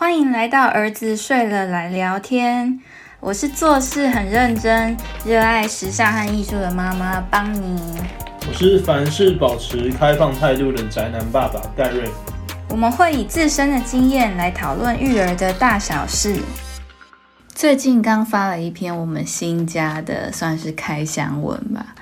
欢迎来到儿子睡了来聊天。我是做事很认真、热爱时尚和艺术的妈妈邦尼。我是凡事保持开放态度的宅男爸爸盖瑞。我们会以自身的经验来讨论育儿的大小事。最近刚发了一篇我们新家的算是开箱文吧，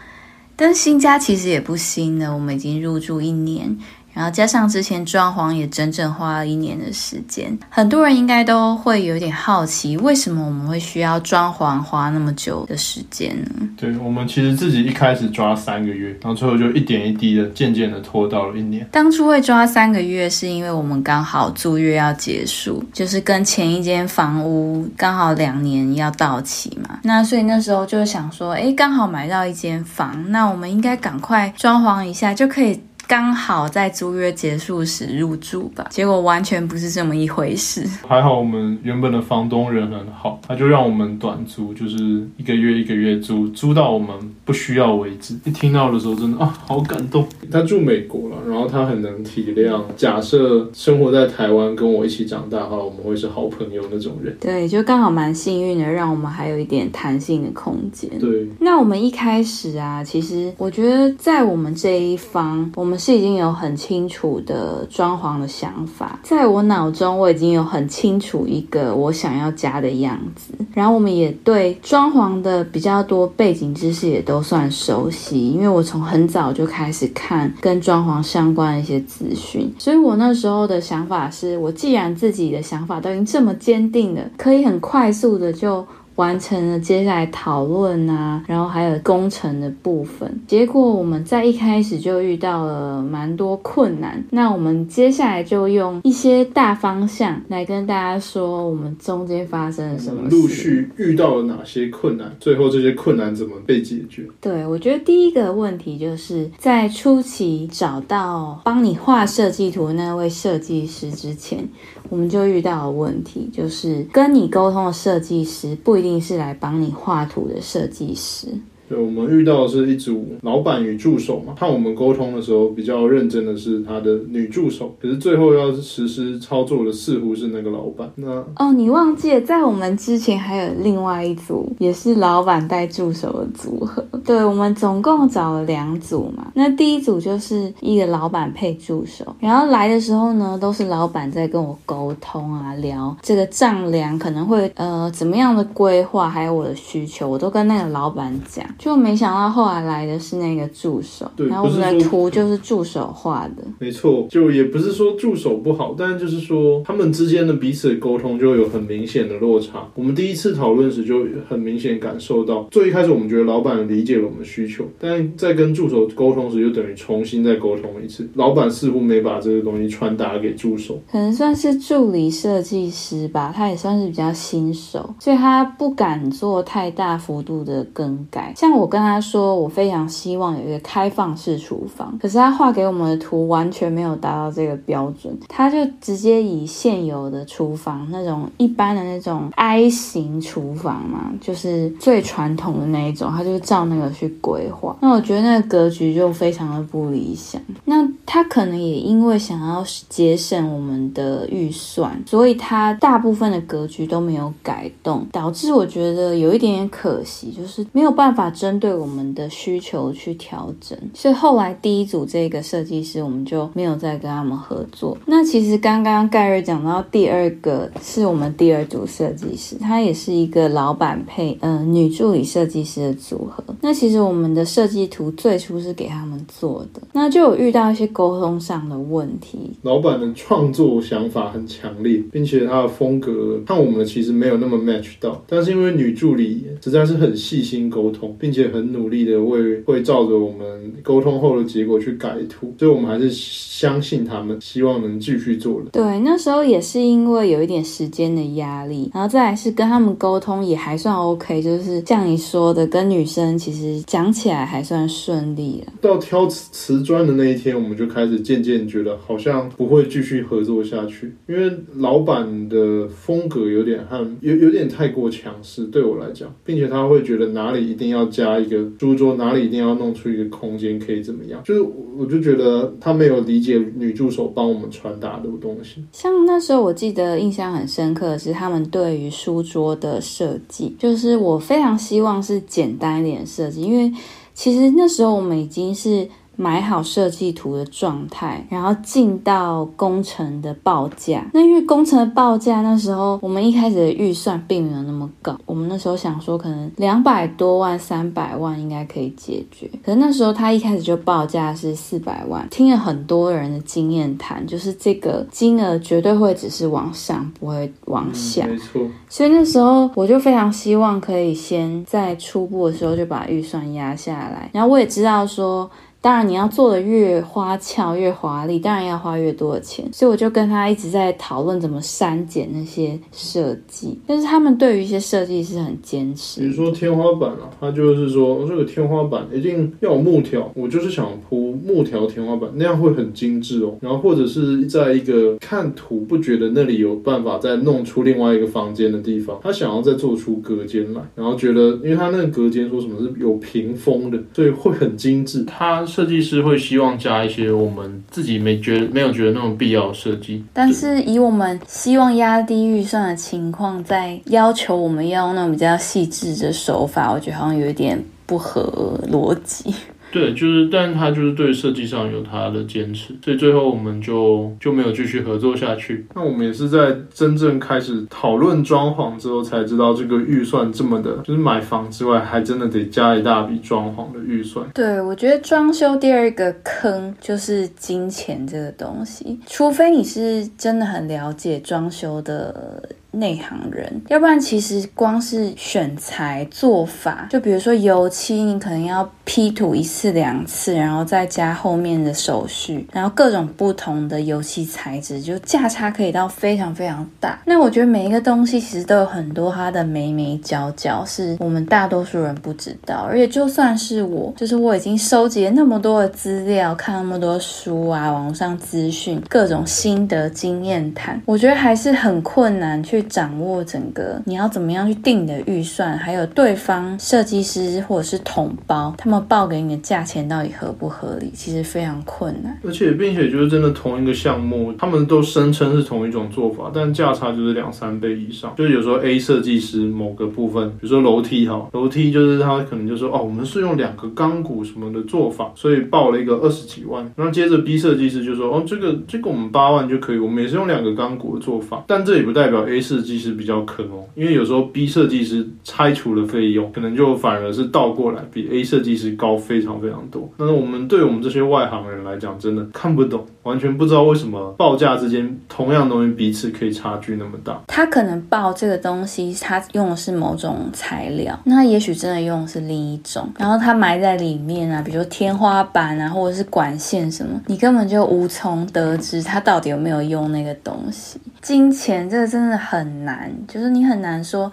但新家其实也不新了，我们已经入住一年。然后加上之前装潢也整整花了一年的时间，很多人应该都会有点好奇，为什么我们会需要装潢花那么久的时间呢？对我们其实自己一开始抓三个月，然后最后就一点一滴的渐渐的拖到了一年。当初会抓三个月，是因为我们刚好租约要结束，就是跟前一间房屋刚好两年要到期嘛。那所以那时候就想说，哎，刚好买到一间房，那我们应该赶快装潢一下就可以。刚好在租约结束时入住吧，结果完全不是这么一回事。还好我们原本的房东人很好，他就让我们短租，就是一个月一个月租，租到我们不需要为止。一听到的时候，真的啊，好感动。他住美国了，然后他很能体谅。假设生活在台湾跟我一起长大的话，我们会是好朋友那种人。对，就刚好蛮幸运的，让我们还有一点弹性的空间。对，那我们一开始啊，其实我觉得在我们这一方，我们。是已经有很清楚的装潢的想法，在我脑中我已经有很清楚一个我想要家的样子。然后我们也对装潢的比较多背景知识也都算熟悉，因为我从很早就开始看跟装潢相关的一些资讯。所以我那时候的想法是，我既然自己的想法都已经这么坚定了，可以很快速的就。完成了接下来讨论啊，然后还有工程的部分。结果我们在一开始就遇到了蛮多困难。那我们接下来就用一些大方向来跟大家说，我们中间发生了什么，陆续遇到了哪些困难，最后这些困难怎么被解决？对我觉得第一个问题就是在初期找到帮你画设计图那位设计师之前。我们就遇到了问题，就是跟你沟通的设计师不一定是来帮你画图的设计师。对，我们遇到的是一组老板与助手嘛。看我们沟通的时候比较认真的是他的女助手，可是最后要实施操作的似乎是那个老板。那哦，你忘记了，在我们之前还有另外一组，也是老板带助手的组合。对，我们总共找了两组嘛。那第一组就是一个老板配助手，然后来的时候呢，都是老板在跟我沟通啊，聊这个丈量可能会呃怎么样的规划，还有我的需求，我都跟那个老板讲。就没想到后来来的是那个助手，对然后我们的图就是助手画的。没错，就也不是说助手不好，但就是说他们之间的彼此沟通就有很明显的落差。我们第一次讨论时就很明显感受到，最一开始我们觉得老板理解了我们需求，但在跟助手沟通时就等于重新再沟通一次。老板似乎没把这个东西传达给助手，可能算是助理设计师吧，他也算是比较新手，所以他不敢做太大幅度的更改，像。我跟他说，我非常希望有一个开放式厨房，可是他画给我们的图完全没有达到这个标准，他就直接以现有的厨房那种一般的那种 I 型厨房嘛，就是最传统的那一种，他就照那个去规划。那我觉得那个格局就非常的不理想。那他可能也因为想要节省我们的预算，所以他大部分的格局都没有改动，导致我觉得有一点点可惜，就是没有办法。针对我们的需求去调整，所以后来第一组这个设计师我们就没有再跟他们合作。那其实刚刚盖瑞讲到第二个是我们第二组设计师，他也是一个老板配嗯女助理设计师的组合。那其实我们的设计图最初是给他们做的，那就有遇到一些沟通上的问题。老板的创作想法很强烈，并且他的风格和我们其实没有那么 match 到，但是因为女助理实在是很细心沟通，并且很努力的为会照着我们沟通后的结果去改图，所以我们还是相信他们，希望能继续做的。对，那时候也是因为有一点时间的压力，然后再来是跟他们沟通也还算 OK，就是像你说的，跟女生其实讲起来还算顺利了。到挑瓷瓷砖的那一天，我们就开始渐渐觉得好像不会继续合作下去，因为老板的风格有点和有有点太过强势，对我来讲，并且他会觉得哪里一定要。加一个书桌，哪里一定要弄出一个空间可以怎么样？就是我就觉得他没有理解女助手帮我们传达的东西。像那时候我记得印象很深刻的是他们对于书桌的设计，就是我非常希望是简单一点设计，因为其实那时候我们已经是。买好设计图的状态，然后进到工程的报价。那因为工程的报价那时候我们一开始的预算并没有那么高，我们那时候想说可能两百多万、三百万应该可以解决。可是那时候他一开始就报价是四百万，听了很多人的经验谈，就是这个金额绝对会只是往上，不会往下。没错。所以那时候我就非常希望可以先在初步的时候就把预算压下来，然后我也知道说。当然，你要做的越花俏、越华丽，当然要花越多的钱。所以我就跟他一直在讨论怎么删减那些设计。但是他们对于一些设计是很坚持。比如说天花板啊，他就是说这个天花板一定要有木条，我就是想铺木条天花板，那样会很精致哦。然后或者是在一个看图不觉得那里有办法再弄出另外一个房间的地方，他想要再做出隔间来，然后觉得因为他那个隔间说什么是有屏风的，所以会很精致。他。设计师会希望加一些我们自己没觉得没有觉得那种必要的设计，但是以我们希望压低预算的情况，在要求我们要用那种比较细致的手法，我觉得好像有一点不合逻辑。对，就是，但他就是对设计上有他的坚持，所以最后我们就就没有继续合作下去。那我们也是在真正开始讨论装潢之后，才知道这个预算这么的，就是买房之外，还真的得加一大笔装潢的预算。对，我觉得装修第二个坑就是金钱这个东西，除非你是真的很了解装修的。内行人，要不然其实光是选材做法，就比如说油漆，你可能要批土一次两次，然后再加后面的手续，然后各种不同的油漆材质，就价差可以到非常非常大。那我觉得每一个东西其实都有很多它的眉眉角角，是我们大多数人不知道。而且就算是我，就是我已经收集了那么多的资料，看那么多书啊，网上资讯，各种心得经验谈，我觉得还是很困难去。掌握整个你要怎么样去定你的预算，还有对方设计师或者是统包，他们报给你的价钱到底合不合理，其实非常困难。而且，并且就是真的同一个项目，他们都声称是同一种做法，但价差就是两三倍以上。就是有时候 A 设计师某个部分，比如说楼梯哈，楼梯就是他可能就说哦，我们是用两个钢骨什么的做法，所以报了一个二十几万。然后接着 B 设计师就说哦，这个这个我们八万就可以，我们也是用两个钢骨的做法，但这也不代表 A 设计师比较坑哦，因为有时候 B 设计师拆除的费用，可能就反而是倒过来比 A 设计师高非常非常多。那我们对我们这些外行人来讲，真的看不懂，完全不知道为什么报价之间同样东西彼此可以差距那么大。他可能报这个东西，他用的是某种材料，那也许真的用的是另一种，然后他埋在里面啊，比如天花板啊，或者是管线什么，你根本就无从得知他到底有没有用那个东西。金钱这个真的很难，就是你很难说。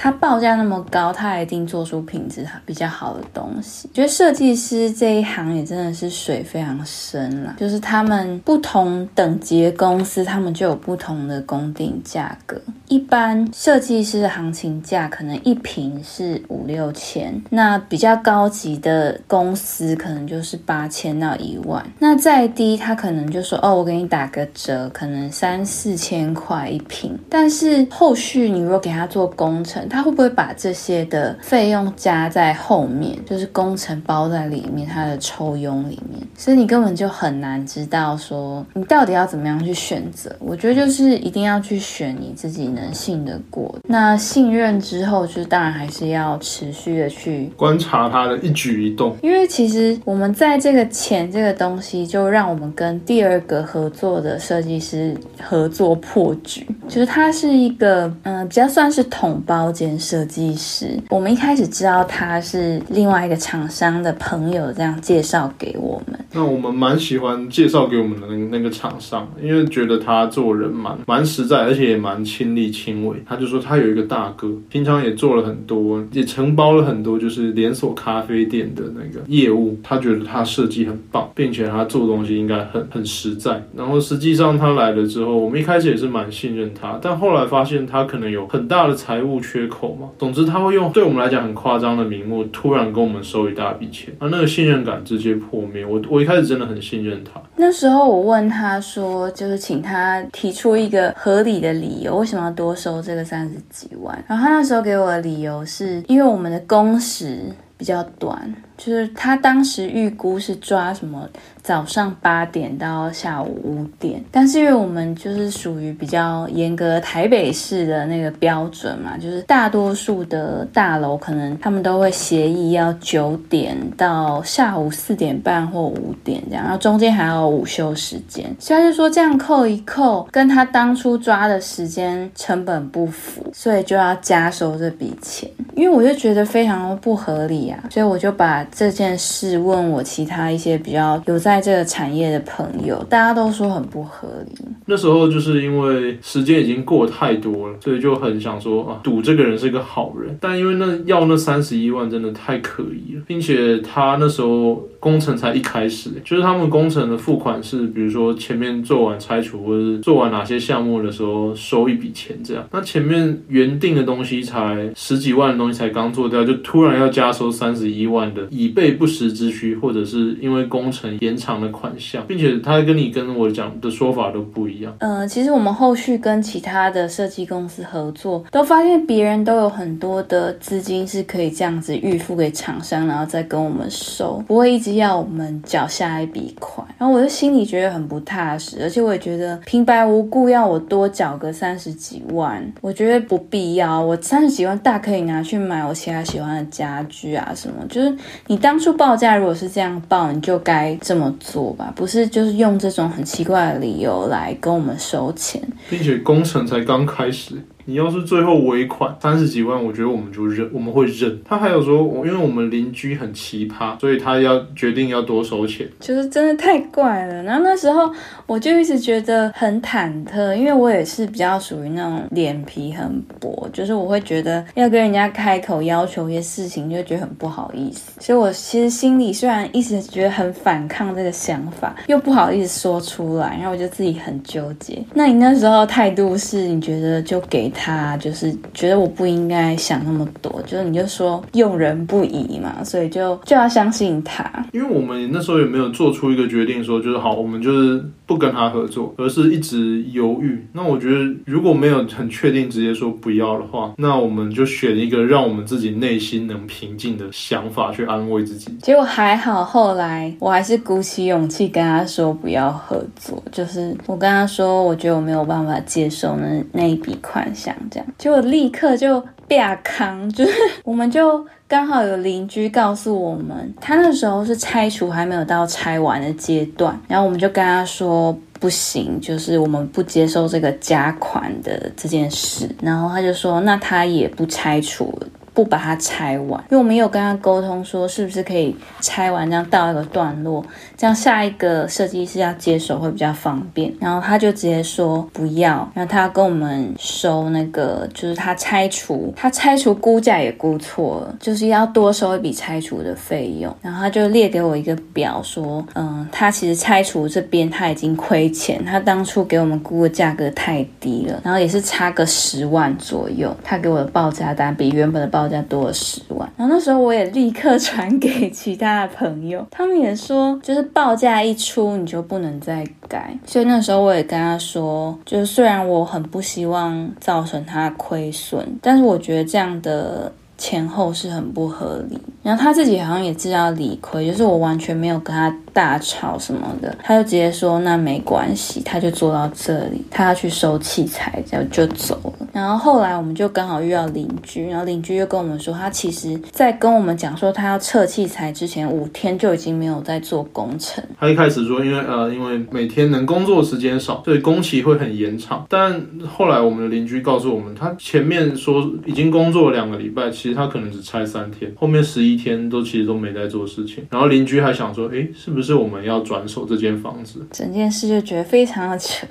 他报价那么高，他一定做出品质比较好的东西。觉得设计师这一行也真的是水非常深了，就是他们不同等级的公司，他们就有不同的工定价格。一般设计师的行情价可能一瓶是五六千，那比较高级的公司可能就是八千到一万。那再低，他可能就说哦，我给你打个折，可能三四千块一瓶。但是后续你如果给他做工程，他会不会把这些的费用加在后面，就是工程包在里面，他的抽佣里面，所以你根本就很难知道说你到底要怎么样去选择。我觉得就是一定要去选你自己能信得过。那信任之后，就是当然还是要持续的去观察他的一举一动，因为其实我们在这个钱这个东西，就让我们跟第二个合作的设计师合作破局，就是他是一个嗯比较算是统包。间设计师，我们一开始知道他是另外一个厂商的朋友，这样介绍给我们。那我们蛮喜欢介绍给我们的那个那个厂商，因为觉得他做人蛮蛮实在，而且也蛮亲力亲为。他就说他有一个大哥，平常也做了很多，也承包了很多，就是连锁咖啡店的那个业务。他觉得他设计很棒，并且他做东西应该很很实在。然后实际上他来了之后，我们一开始也是蛮信任他，但后来发现他可能有很大的财务缺缺口嘛。总之，他会用对我们来讲很夸张的名目，突然跟我们收一大笔钱，而，那个信任感直接破灭。我我一开始真的很信任他。那时候我问他说，就是请他提出一个合理的理由，为什么要多收这个三十几万？然后他那时候给我的理由是因为我们的工时比较短，就是他当时预估是抓什么。早上八点到下午五点，但是因为我们就是属于比较严格台北市的那个标准嘛，就是大多数的大楼可能他们都会协议要九点到下午四点半或五点这样，然后中间还有午休时间，所以他就说这样扣一扣，跟他当初抓的时间成本不符，所以就要加收这笔钱。因为我就觉得非常不合理啊，所以我就把这件事问我其他一些比较有在。这个产业的朋友，大家都说很不合理。那时候就是因为时间已经过太多了，所以就很想说啊，赌这个人是个好人。但因为那要那三十一万真的太可疑了，并且他那时候工程才一开始，就是他们工程的付款是，比如说前面做完拆除或者是做完哪些项目的时候收一笔钱这样。那前面原定的东西才十几万的东西才刚做掉，就突然要加收三十一万的以备不时之需，或者是因为工程延长。的款项，并且他跟你跟我讲的说法都不一样。呃，其实我们后续跟其他的设计公司合作，都发现别人都有很多的资金是可以这样子预付给厂商，然后再跟我们收，不会一直要我们缴下一笔款。然后我就心里觉得很不踏实，而且我也觉得平白无故要我多缴个三十几万，我觉得不必要。我三十几万大可以拿去买我其他喜欢的家具啊什么。就是你当初报价如果是这样报，你就该这么。做吧，不是就是用这种很奇怪的理由来跟我们收钱，并且工程才刚开始。你要是最后尾款三十几万，我觉得我们就认，我们会认。他还有说，因为我们邻居很奇葩，所以他要决定要多收钱，就是真的太怪了。然后那时候我就一直觉得很忐忑，因为我也是比较属于那种脸皮很薄，就是我会觉得要跟人家开口要求一些事情，就觉得很不好意思。所以我其实心里虽然一直觉得很反抗这个想法，又不好意思说出来，然后我就自己很纠结。那你那时候态度是，你觉得就给？他就是觉得我不应该想那么多，就是你就说用人不疑嘛，所以就就要相信他。因为我们那时候也没有做出一个决定，说就是好，我们就是不跟他合作，而是一直犹豫。那我觉得如果没有很确定直接说不要的话，那我们就选一个让我们自己内心能平静的想法去安慰自己。结果还好，后来我还是鼓起勇气跟他说不要合作，就是我跟他说，我觉得我没有办法接受那那一笔款项。这样，结果立刻就被扛，就是我们就刚好有邻居告诉我们，他那时候是拆除还没有到拆完的阶段，然后我们就跟他说不行，就是我们不接受这个加款的这件事，然后他就说那他也不拆除。不把它拆完，因为我们有跟他沟通说，是不是可以拆完，这样到一个段落，这样下一个设计师要接手会比较方便。然后他就直接说不要，然后他要跟我们收那个，就是他拆除，他拆除估价也估错了，就是要多收一笔拆除的费用。然后他就列给我一个表，说，嗯，他其实拆除这边他已经亏钱，他当初给我们估的价格太低了，然后也是差个十万左右，他给我的报价单比原本的报再多了十万，然后那时候我也立刻传给其他的朋友，他们也说，就是报价一出你就不能再改，所以那时候我也跟他说，就是虽然我很不希望造成他亏损，但是我觉得这样的前后是很不合理。然后他自己好像也知道理亏，就是我完全没有跟他大吵什么的，他就直接说那没关系，他就坐到这里，他要去收器材，就就走了。然后后来我们就刚好遇到邻居，然后邻居就跟我们说，他其实在跟我们讲说他要撤器材之前五天就已经没有在做工程。他一开始说，因为呃，因为每天能工作时间少，所以工期会很延长。但后来我们的邻居告诉我们，他前面说已经工作了两个礼拜，其实他可能只拆三天，后面十一。天都其实都没在做事情，然后邻居还想说，哎，是不是我们要转手这间房子？整件事就觉得非常的扯，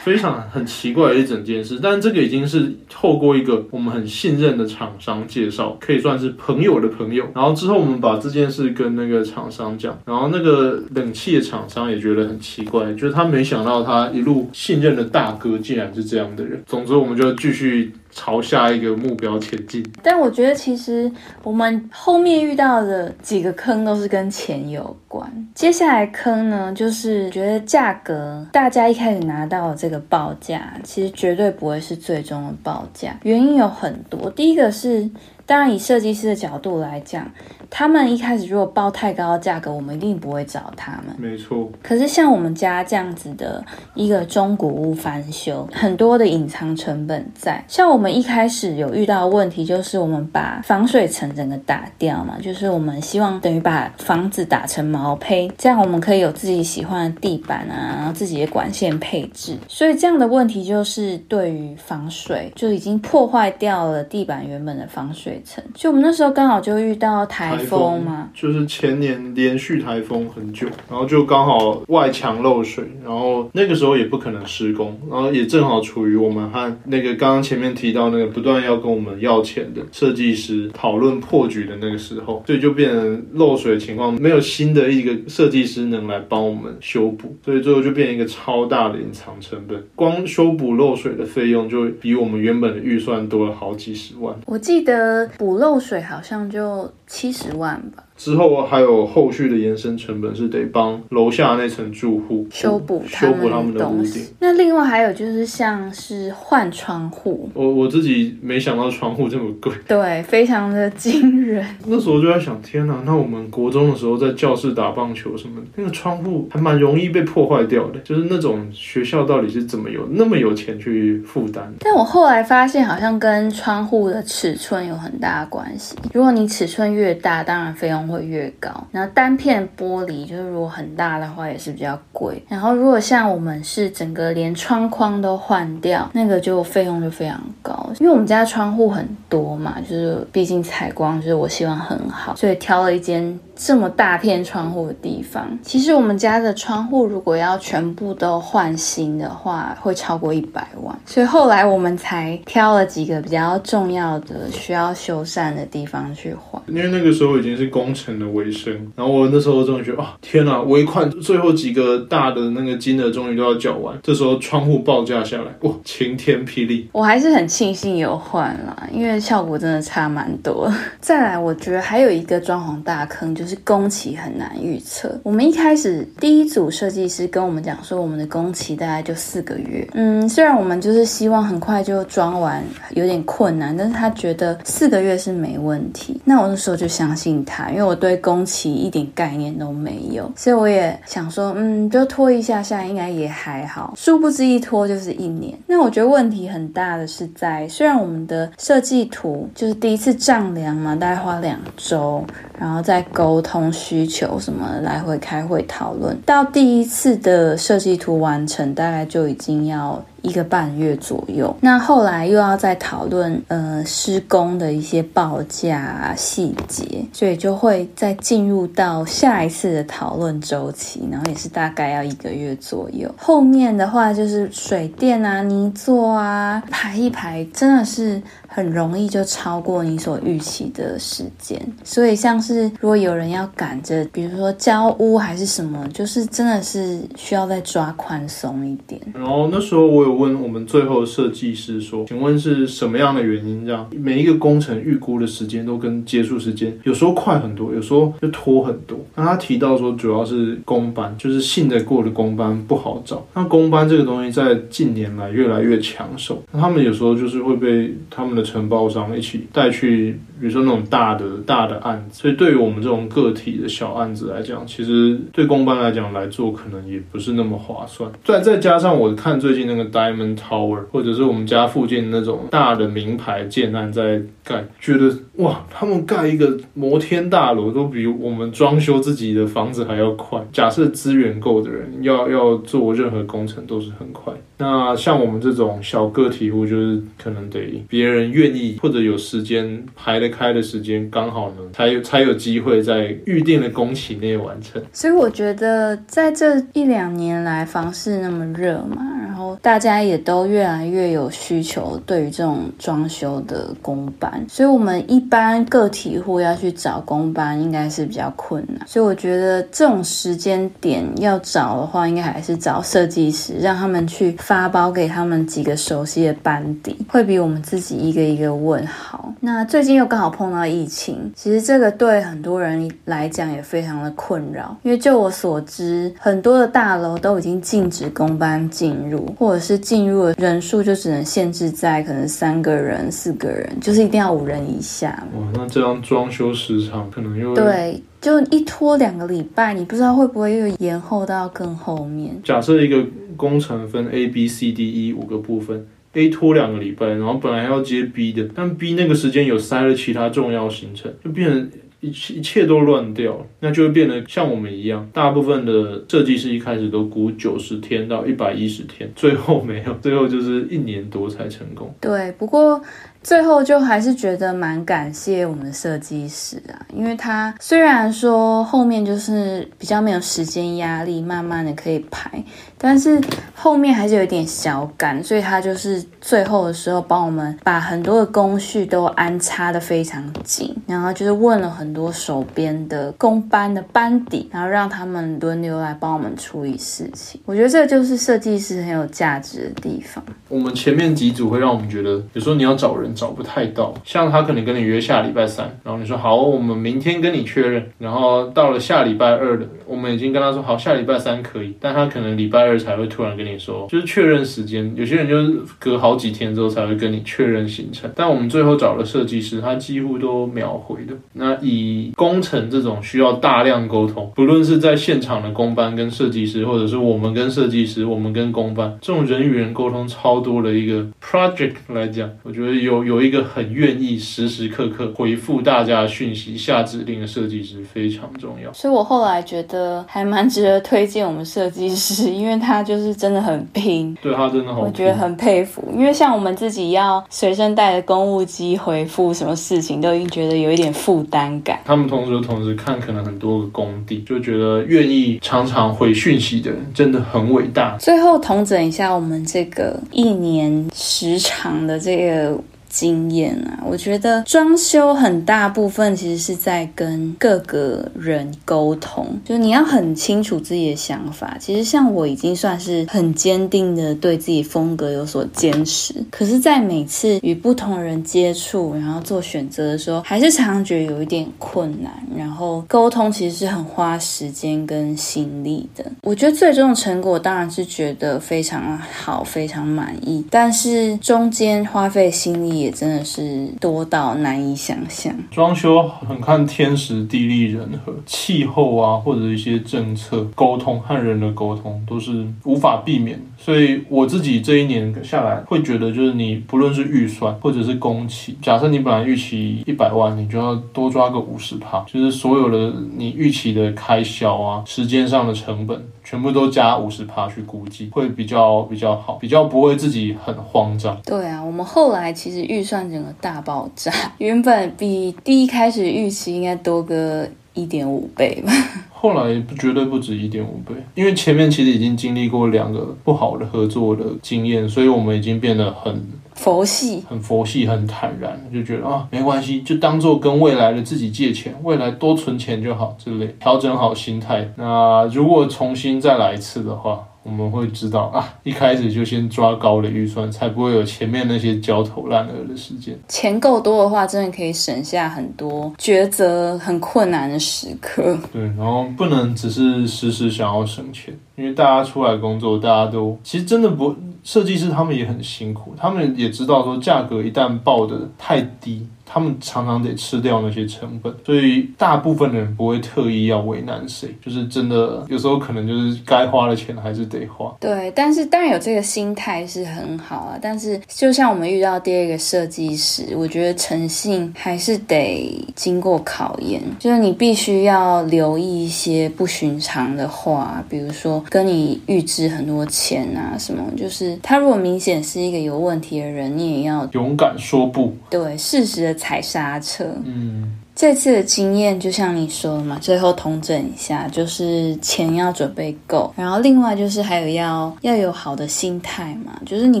非常很奇怪的一整件事。但这个已经是是透过一个我们很信任的厂商介绍，可以算是朋友的朋友。然后之后我们把这件事跟那个厂商讲，然后那个冷气的厂商也觉得很奇怪，就是他没想到他一路信任的大哥竟然是这样的人。总之，我们就继续。朝下一个目标前进，但我觉得其实我们后面遇到的几个坑都是跟钱有关。接下来坑呢，就是觉得价格，大家一开始拿到这个报价，其实绝对不会是最终的报价。原因有很多，第一个是，当然以设计师的角度来讲。他们一开始如果报太高的价格，我们一定不会找他们。没错。可是像我们家这样子的一个中古屋翻修，很多的隐藏成本在。像我们一开始有遇到问题，就是我们把防水层整个打掉嘛，就是我们希望等于把房子打成毛坯，这样我们可以有自己喜欢的地板啊，然后自己的管线配置。所以这样的问题就是对于防水就已经破坏掉了地板原本的防水层。就我们那时候刚好就遇到台。台风嘛？就是前年连续台风很久，然后就刚好外墙漏水，然后那个时候也不可能施工，然后也正好处于我们和那个刚刚前面提到那个不断要跟我们要钱的设计师讨论破局的那个时候，所以就变成漏水的情况，没有新的一个设计师能来帮我们修补，所以最后就变成一个超大的隐藏成本，光修补漏水的费用就比我们原本的预算多了好几十万。我记得补漏水好像就七十。万吧。之后还有后续的延伸成本，是得帮楼下那层住户修补修补他们的屋顶。那另外还有就是像是换窗户，我我自己没想到窗户这么贵，对，非常的惊人。那时候就在想，天哪，那我们国中的时候在教室打棒球什么，那个窗户还蛮容易被破坏掉的。就是那种学校到底是怎么有那么有钱去负担？但我后来发现，好像跟窗户的尺寸有很大的关系。如果你尺寸越大，当然费用。会越高，然后单片玻璃就是如果很大的话也是比较贵，然后如果像我们是整个连窗框都换掉，那个就费用就非常高，因为我们家窗户很多嘛，就是毕竟采光就是我希望很好，所以挑了一间。这么大片窗户的地方，其实我们家的窗户如果要全部都换新的话，会超过一百万。所以后来我们才挑了几个比较重要的需要修缮的地方去换。因为那个时候已经是工程的尾声，然后我那时候终于觉得啊，天哪，尾款最后几个大的那个金额终于都要缴完。这时候窗户报价下来，哇，晴天霹雳！我还是很庆幸有换啦，因为效果真的差蛮多。再来，我觉得还有一个装潢大坑就是。是工期很难预测。我们一开始第一组设计师跟我们讲说，我们的工期大概就四个月。嗯，虽然我们就是希望很快就装完，有点困难，但是他觉得四个月是没问题。那我那时候就相信他，因为我对工期一点概念都没有，所以我也想说，嗯，就拖一下下应该也还好。殊不知一拖就是一年。那我觉得问题很大的是在，虽然我们的设计图就是第一次丈量嘛，大概花两周，然后再勾。沟通需求什么来回开会讨论，到第一次的设计图完成，大概就已经要。一个半月左右，那后来又要再讨论呃施工的一些报价细节，所以就会再进入到下一次的讨论周期，然后也是大概要一个月左右。后面的话就是水电啊、泥做啊，排一排，真的是很容易就超过你所预期的时间。所以像是如果有人要赶着，比如说交屋还是什么，就是真的是需要再抓宽松一点。然后那时候我有。问我们最后设计师说：“请问是什么样的原因让每一个工程预估的时间都跟结束时间有时候快很多，有时候就拖很多？”那他提到说，主要是工班，就是信得过的工班不好找。那工班这个东西在近年来越来越抢手，那他们有时候就是会被他们的承包商一起带去，比如说那种大的大的案子。所以对于我们这种个体的小案子来讲，其实对工班来讲来做可能也不是那么划算。再再加上我看最近那个单。Diamond Tower，或者是我们家附近那种大的名牌建案在盖，觉得哇，他们盖一个摩天大楼都比我们装修自己的房子还要快。假设资源够的人，要要做任何工程都是很快。那像我们这种小个体户，就是可能得别人愿意或者有时间排得开的时间，刚好呢，才有才有机会在预定的工期内完成。所以我觉得在这一两年来，房市那么热嘛。然后大家也都越来越有需求，对于这种装修的工班，所以我们一般个体户要去找工班，应该是比较困难。所以我觉得这种时间点要找的话，应该还是找设计师，让他们去发包给他们几个熟悉的班底，会比我们自己一个一个问好。那最近又刚好碰到疫情，其实这个对很多人来讲也非常的困扰，因为就我所知，很多的大楼都已经禁止工班进入，或者是进入的人数就只能限制在可能三个人、四个人，就是一定要五人以下。哇，那这样装修时长可能又对，就一拖两个礼拜，你不知道会不会又延后到更后面。假设一个工程分 A、B、C、D、E 五个部分，A 拖两个礼拜，然后本来要接 B 的，但 B 那个时间有塞了其他重要行程，就变成。一切一切都乱掉了，那就会变得像我们一样，大部分的设计师一开始都估九十天到一百一十天，最后没有，最后就是一年多才成功。对，不过。最后就还是觉得蛮感谢我们的设计师啊，因为他虽然说后面就是比较没有时间压力，慢慢的可以排，但是后面还是有一点小赶，所以他就是最后的时候帮我们把很多的工序都安插的非常紧，然后就是问了很多手边的工班的班底，然后让他们轮流来帮我们处理事情。我觉得这就是设计师很有价值的地方。我们前面几组会让我们觉得，有时候你要找人。找不太到，像他可能跟你约下礼拜三，然后你说好，我们明天跟你确认，然后到了下礼拜二的，我们已经跟他说好，下礼拜三可以，但他可能礼拜才会突然跟你说，就是确认时间。有些人就是隔好几天之后才会跟你确认行程，但我们最后找了设计师，他几乎都秒回的。那以工程这种需要大量沟通，不论是在现场的工班跟设计师，或者是我们跟设计师，我们跟工班这种人与人沟通超多的一个 project 来讲，我觉得有。有一个很愿意时时刻刻回复大家讯息、下指令的设计师非常重要，所以我后来觉得还蛮值得推荐我们设计师，因为他就是真的很拼，对他真的好，我觉得很佩服。因为像我们自己要随身带着公务机回复什么事情，都已经觉得有一点负担感。他们同时同时看可能很多个工地，就觉得愿意常常回讯息的人真的很伟大。最后统整一下我们这个一年时长的这个。经验啊，我觉得装修很大部分其实是在跟各个人沟通，就你要很清楚自己的想法。其实像我已经算是很坚定的对自己风格有所坚持，可是，在每次与不同人接触，然后做选择的时候，还是常常觉得有一点困难。然后沟通其实是很花时间跟心力的。我觉得最终的成果当然是觉得非常好，非常满意，但是中间花费心力。也真的是多到难以想象。装修很看天时地利人和，气候啊，或者一些政策沟通和人的沟通都是无法避免。所以我自己这一年下来会觉得，就是你不论是预算或者是工期，假设你本来预期一百万，你就要多抓个五十趴，就是所有的你预期的开销啊，时间上的成本，全部都加五十趴去估计，会比较比较好，比较不会自己很慌张。对啊，我们后来其实预算整个大爆炸，原本比第一开始预期应该多个一点五倍吧。后来不绝对不止一点五倍，因为前面其实已经经历过两个不好的合作的经验，所以我们已经变得很佛系，很佛系，很坦然，就觉得啊没关系，就当做跟未来的自己借钱，未来多存钱就好之类，调整好心态。那如果重新再来一次的话。我们会知道啊，一开始就先抓高的预算，才不会有前面那些焦头烂额的时间。钱够多的话，真的可以省下很多抉择很困难的时刻。对，然后不能只是时时想要省钱，因为大家出来工作，大家都其实真的不，设计师他们也很辛苦，他们也知道说价格一旦报的太低。他们常常得吃掉那些成本，所以大部分人不会特意要为难谁，就是真的有时候可能就是该花的钱还是得花。对，但是当然有这个心态是很好啊。但是就像我们遇到第二个设计师，我觉得诚信还是得经过考验，就是你必须要留意一些不寻常的话，比如说跟你预支很多钱啊什么，就是他如果明显是一个有问题的人，你也要勇敢说不。对，事实的。踩刹车，嗯，这次的经验就像你说的嘛，最后统整一下，就是钱要准备够，然后另外就是还有要要有好的心态嘛，就是你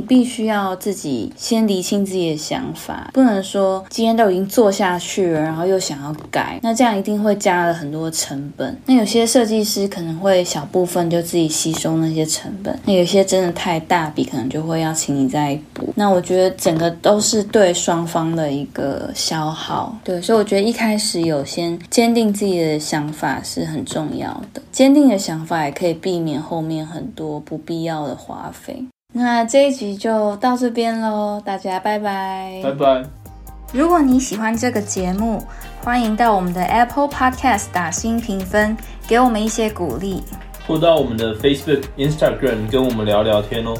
必须要自己先理清自己的想法，不能说今天都已经做下去了，然后又想要改，那这样一定会加了很多成本。那有些设计师可能会小部分就自己吸收那些成本，那有些真的太大笔，可能就会要请你再补。那我觉得整个都是对双方的一个消耗，对，所以我觉得一开开始有先坚定自己的想法是很重要的，坚定的想法也可以避免后面很多不必要的花费。那这一集就到这边喽，大家拜拜，拜拜。如果你喜欢这个节目，欢迎到我们的 Apple Podcast 打新评分，给我们一些鼓励，或到我们的 Facebook、Instagram 跟我们聊聊天哦。